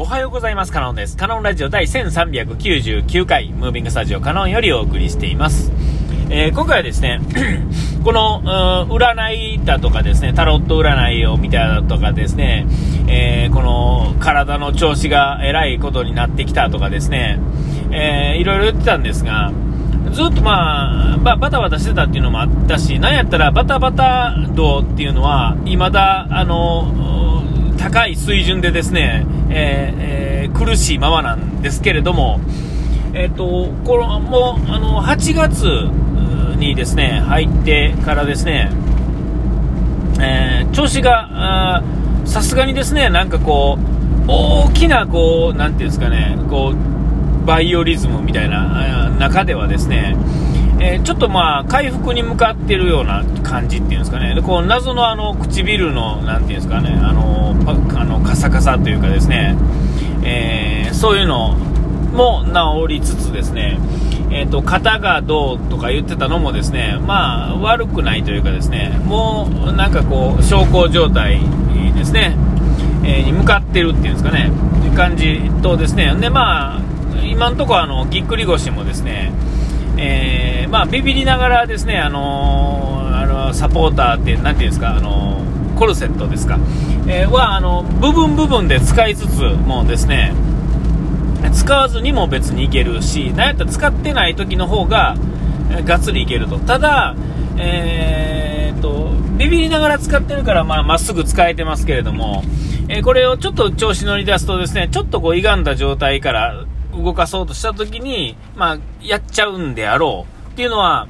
おはようございます。カノンです。カノンラジオ第1399回、ムービングスタジオカノンよりお送りしています。えー、今回はですね、この、占いだとかですね、タロット占いを見たとかですね、えー、この体の調子がえらいことになってきたとかですね、えー、いろいろ言ってたんですが、ずっとまあ、バタバタしてたっていうのもあったし、なんやったらバタバタ度っていうのは、未だ、あの、高い水準でですね、えーえー、苦しいままなんですけれども、えっ、ー、と、この、もう、あの、8月にですね、入ってからですね、えー、調子が、さすがにですね、なんかこう、大きな、こう、なんていうんですかね、こう、バイオリズムみたいな中ではですね、えー、ちょっとまあ回復に向かってるような感じっていうんですかね、でこう謎のあの唇のなんていうんですかね、あのあのカサカサというかですね、えー、そういうのも治りつつですね、えーと、肩がどうとか言ってたのもですね、まあ悪くないというかですね、もうなんかこう小康状態ですね、えー、に向かってるっていうんですかね、感じとですね、でまあ今のところあのぎっくり腰もですね、えー、まあ、ビビりながらですね、あのー、あのサポーターって、なていうんですか、あのー、コルセットですか、えはあの部分部分で使いつつもですね、使わずにも別にいけるし、なんやったら使ってない時の方が、がっつりいけると。ただ、えー、と、ビビりながら使ってるから、まあ、まっすぐ使えてますけれども、えこれをちょっと調子乗り出すとですね、ちょっとこう、歪んだ状態から、動かそうとした時に、まあ、やっちゃうんであろうっていうのは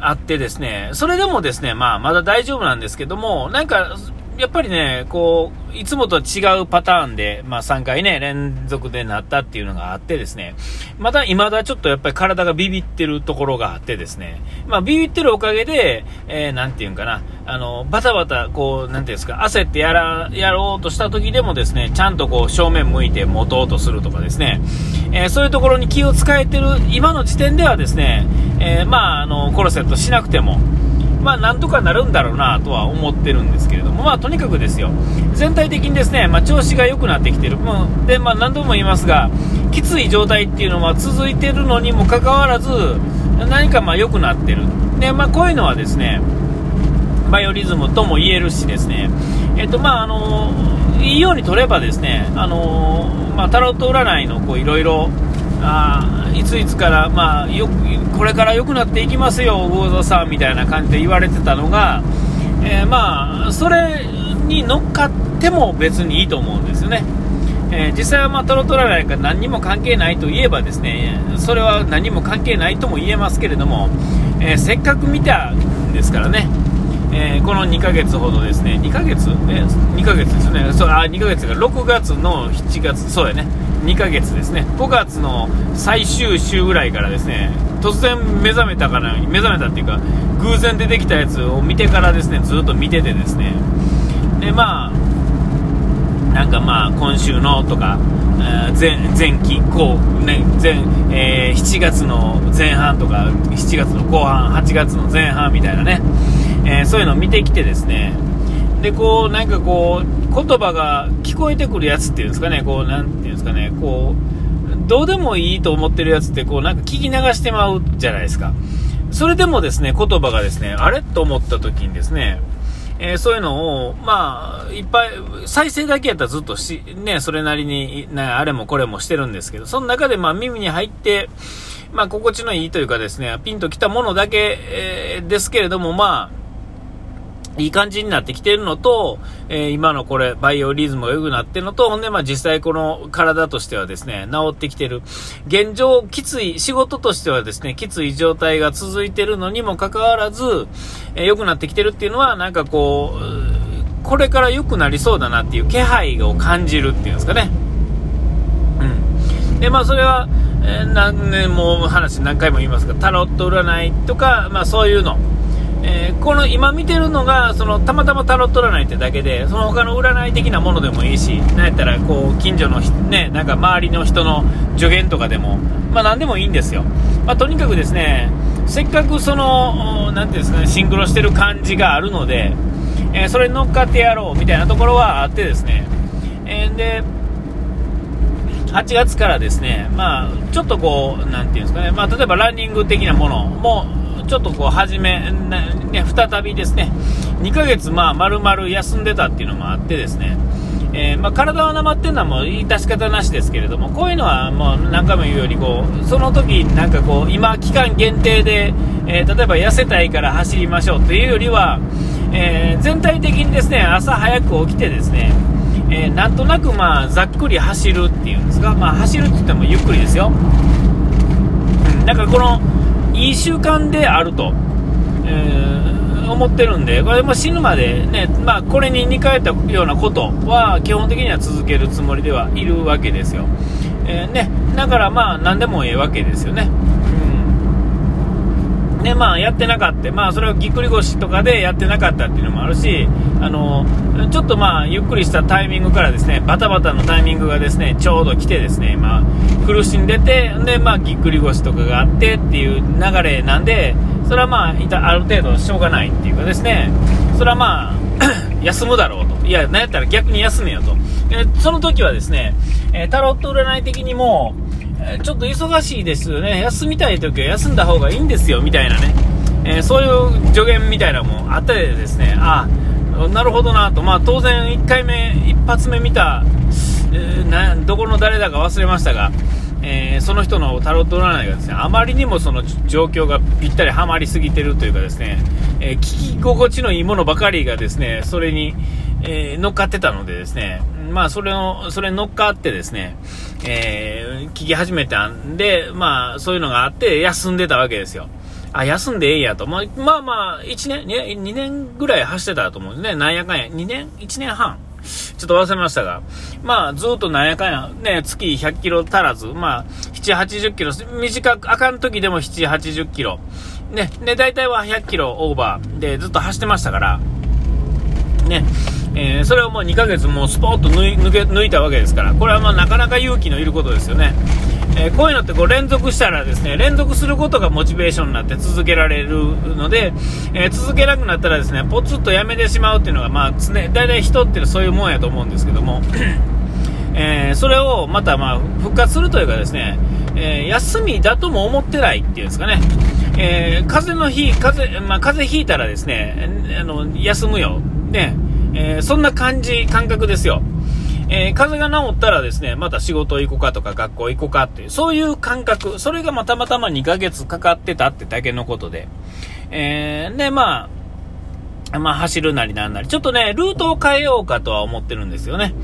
あってですね、それでもですね、まあ、まだ大丈夫なんですけども、なんか、やっぱりね、こう、いつもと違うパターンで、まあ3回ね、連続でなったっていうのがあってですね、まだ未だちょっとやっぱり体がビビってるところがあってですね、まあビビってるおかげで、えー、なんていうんかな、あの、バタバタ、こう、なんていうんですか、焦ってやら、やろうとした時でもですね、ちゃんとこう正面向いて持とうとするとかですね、えー、そういうところに気を使えてる今の時点ではですね、えー、まあ、あの、コロセットしなくても、まあ、なんとかなるんだろうなとは思ってるんですけれども、まあ、とにかくですよ、全体的にですね、まあ、調子が良くなってきてる。もうで、まあ、何度も言いますが、きつい状態っていうのは続いてるのにもかかわらず、何かまあ良くなってる。で、まあ、こういうのはですね、バイオリズムとも言えるしですね、えっと、まあ、あのいいように取ればですね、あのまあ、タロット占いのいろいろ、あいついつから、まあ、よこれから良くなっていきますよ、魚座さんみたいな感じで言われてたのが、えー、まあ、それに乗っかっても別にいいと思うんですよね。えー、実際は、まあ、トロトララが何にも関係ないと言えばですねそれは何も関係ないとも言えますけれども、えー、せっかく見たんですからね、えー、この2ヶ月ほどですね。2ヶ月？え2ヶ月ですね。そうあ2ヶ月が6月の7月。そうやね。2ヶ月ですね。5月の最終週ぐらいからですね突然目覚めたかな目覚めたっていうか偶然出てきたやつを見てからですねずっと見ててですね。でまあなんかまあ今週のとか、前前期後、ね前えー、7月の前半とか7月の後半8月の前半みたいなね、えー、そういうのを見てきてですねでこうなんかこう言葉が聞こえてくるやつっていうんですかね、こう、なんていうんですかね、こう、どうでもいいと思ってるやつって、こう、なんか聞き流してまうじゃないですか。それでもですね、言葉がですね、あれと思った時にですね、えー、そういうのを、まあ、いっぱい、再生だけやったらずっとし、ね、それなりに、ね、あれもこれもしてるんですけど、その中でまあ耳に入って、まあ心地のいいというかですね、ピンときたものだけ、えー、ですけれども、まあ、いい感じになってきてるのと、えー、今のこれ、バイオリズムが良くなってるのと、ほんで、まあ実際この体としてはですね、治ってきてる。現状、きつい、仕事としてはですね、きつい状態が続いてるのにもかかわらず、えー、良くなってきてるっていうのは、なんかこう、これから良くなりそうだなっていう気配を感じるっていうんですかね。うん。で、まあそれは、えー、何年も話何回も言いますが、タロット占いとか、まあそういうの。えー、この今見てるのがそのたまたまタロット占いってだけでその他の占い的なものでもいいしなんやったらこう近所の、ね、なんか周りの人の助言とかでも、まあ、何でもいいんですよ、まあ、とにかくですねせっかくそのなていうんですかねシンクロしてる感じがあるので、えー、それに乗っかってやろうみたいなところはあってですね、えー、で8月からですね、まあ、ちょっとこう、なていうんですかね、まあ、例えばランニング的なものも、ちょっとこう、始め、ね、再びですね、2ヶ月、まあ、丸々休んでたっていうのもあってですね、えー、まあ、体はなまってるのはもう致し方なしですけれども、こういうのはもう何回も言うようにこう、その時なんかこう、今、期間限定で、えー、例えば痩せたいから走りましょうというよりは、えー、全体的にですね朝早く起きてですね、えなんとなくまあざっくり走るっていうんですか、まあ、走るって言ってもゆっくりですよ。うん、だからこのいい習慣であると。えー思ってるんで、これも死ぬまでね、まあ、これに似通ったようなことは基本的には続けるつもりではいるわけですよ。えー、ね、だからまあ、何でもええわけですよね。で、まあ、やってなかった。まあ、それはぎっくり腰とかでやってなかったっていうのもあるし、あの、ちょっとまあ、ゆっくりしたタイミングからですね、バタバタのタイミングがですね、ちょうど来てですね、まあ、苦しんでて、で、まあ、ぎっくり腰とかがあってっていう流れなんで、それはまあ、いたある程度しょうがないっていうかですね、それはまあ、休むだろうと。いや、なんやったら逆に休めよと。えその時はですね、えタロット占い的にも、ちょっと忙しいですよね。休みたい時は休んだ方がいいんですよ、みたいなね。えそういう助言みたいなのもあってですね、あなるほどなと。まあ当然1回目、一発目見た、えー、どこの誰だか忘れましたが、えー、その人のタロット占いがですねあまりにもその状況がぴったりはまりすぎてるというかですね、え、聞き心地のいいものばかりがですねそれに、え、乗っかってたのでですねまあそれのそれに乗っかってですね、え聞き始めたんでまあそういうのがあって休んでたわけですよ。あ、休んでええやと。まあまあ、まあ、1年、2年ぐらい走ってたと思うんですね。なんやかんや。2年 ?1 年半ちょっと忘れましたが、まあ、ずっとなんやかんや、ね、月100キロ足らず、まあ、7、80キロ、短く、あかん時でも7、80キロ、ね、で、大体は100キロオーバーでずっと走ってましたから、ね、えー、それをもう2ヶ月もうスポーッと抜け抜いたわけですから、これはまあなかなか勇気のいることですよね。えー、こういうのってこう連続したらですね、連続することがモチベーションになって続けられるので、えー、続けなくなったらですね、ポツッとやめてしまうっていうのが、まあ常、大体人ってそういうもんやと思うんですけども、えー、それをまたまあ復活するというかですね、えー、休みだとも思ってないっていうんですかね、えー、風邪の日、風、まあ、風邪ひいたらですね、あの、休むよ。ね、えそんな感じ、感覚ですよ。えー、風邪が治ったらですね、また仕事行こうかとか学校行こうかっていう、そういう感覚、それがまたまたま2ヶ月かかってたってだけのことで、えー、で、まあ、まあ、走るなりなんなり、ちょっとね、ルートを変えようかとは思ってるんですよね。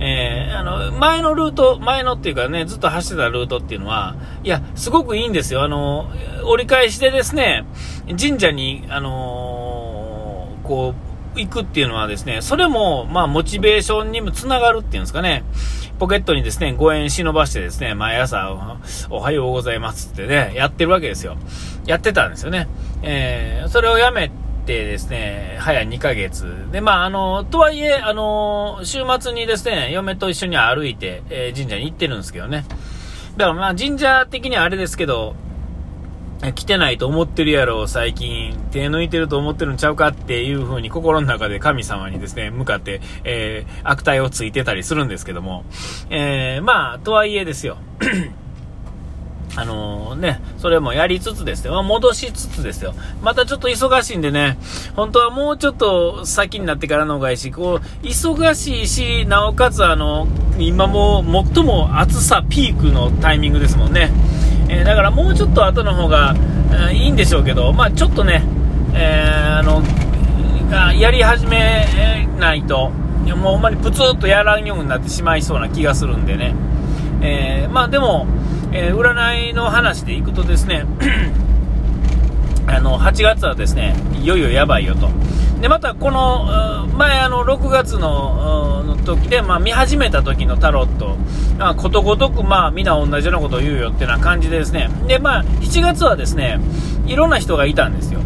えー、あの、前のルート、前のっていうかね、ずっと走ってたルートっていうのは、いや、すごくいいんですよ。あの、折り返しでですね、神社に、あのー、こう、行くっていうのはですね、それも、まあ、モチベーションにもつながるっていうんですかね、ポケットにですね、5円忍ばしてですね、毎朝、おはようございますってね、やってるわけですよ。やってたんですよね。えー、それをやめてですね、早2ヶ月。で、まあ、あの、とはいえ、あの、週末にですね、嫁と一緒に歩いて、えー、神社に行ってるんですけどね。だからまあ、神社的にはあれですけど、来てないと思ってるやろ、最近。手抜いてると思ってるんちゃうかっていう風に心の中で神様にですね、向かって、えー、悪態をついてたりするんですけども。えー、まあ、とはいえですよ。あの、ね、それもやりつつですよ。戻しつつですよ。またちょっと忙しいんでね、本当はもうちょっと先になってからの方がいいし、こう、忙しいし、なおかつあの、今も最も暑さピークのタイミングですもんね。えー、だからもうちょっと後の方が、え、いいんでしょうけど、まあ、ちょっとね、えー、あのやり始めないと、もうほんまにプツッとやらんようになってしまいそうな気がするんでね、えまあ、でも、え占いの話でいくとですね8月はですねいよいよやばいよと。でまたこの前あの6月のの時で、まあ、見始めた時のタロット、まあ、ことごとくまあみんな同じようなことを言うよってな感じでですねで、まあ、7月はですねいろんな人がいたんですよ。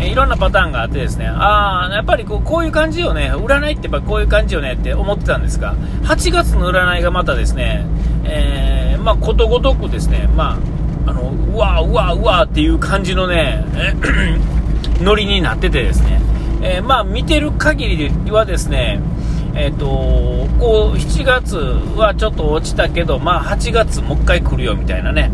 えいろんなパターンがあってですね、ああ、やっぱりこうこういう感じよね、占いってやっぱこういう感じよねって思ってたんですが、8月の占いがまたですね、えー、まあ、ことごとくですね、まあ、あの、うわうわうわっていう感じのね、ノリになっててですね、えー、まあ見てる限りはですね、えっ、ー、と、こう、7月はちょっと落ちたけど、まあ8月もう一回来るよみたいなね。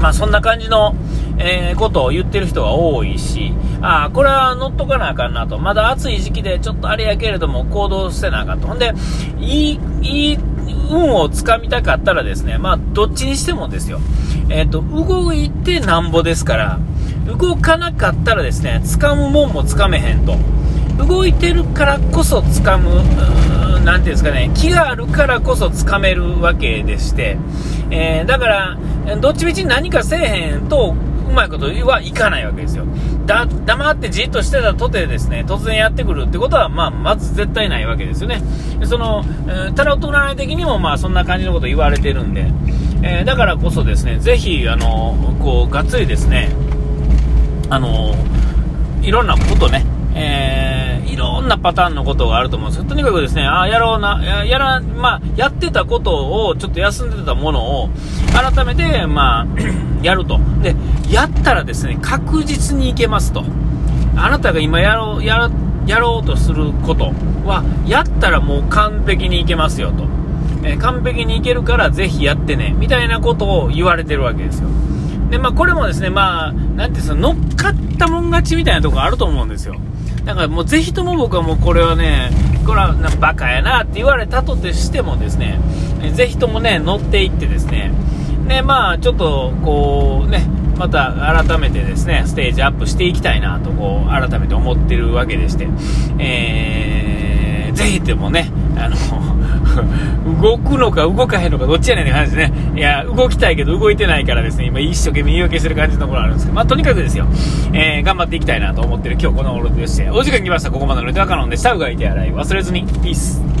まあそんな感じの、えー、ことを言ってる人が多いし、ああ、これは乗っとかなあかんなと。まだ暑い時期でちょっとあれやけれども行動してなあかんと。ほんで、いい、いい運をつかみたかったらですね、まあどっちにしてもですよ。えっ、ー、と、動いてなんぼですから、動かなかったらですね、掴むもんも掴めへんと。動いてるからこそ掴む、何ていうんですかね、気があるからこそ掴めるわけでして、えー、だから、どっちみち何かせえへんと、うまいことはいかないわけですよ。だ、黙ってじっとしてたとてですね、突然やってくるってことは、まあ、まず絶対ないわけですよね。その、えー、タロット占い的にも、まあ、そんな感じのこと言われてるんで、えー、だからこそですね、ぜひ、あの、こう、がっつりですね、あの、いろんなことね、えー、いろんなパターンのことがあると思うんですとにかくですね、あやろうな、ややら、まあ、やってたことを、ちょっと休んでたものを、改めて、まあ、やると。で、やったらですね、確実にいけますと。あなたが今やろう、ややろうとすることは、やったらもう完璧にいけますよと。えー、完璧にいけるからぜひやってね、みたいなことを言われてるわけですよ。で、まあ、これもですね、まあ、なんていうんですか、乗っかったもん勝ちみたいなところあると思うんですよ。だからもうぜひとも僕はもうこれはね、これはバカやなって言われたとしてもですね、ぜひともね、乗っていってですね、ね、まあちょっとこうね、また改めてですね、ステージアップしていきたいなとこう改めて思ってるわけでして、えー、ぜひともね、あの、動くのか動かへんのかどっちやねんって話ですね。いや、動きたいけど動いてないからですね、今一生懸命言い訳してる感じのところあるんですけど、まあとにかくですよ、えー、頑張っていきたいなと思ってる今日この頃でして、お時間来ました。ここまでのネタカノンでした。うがいて洗い忘れずに。ピース。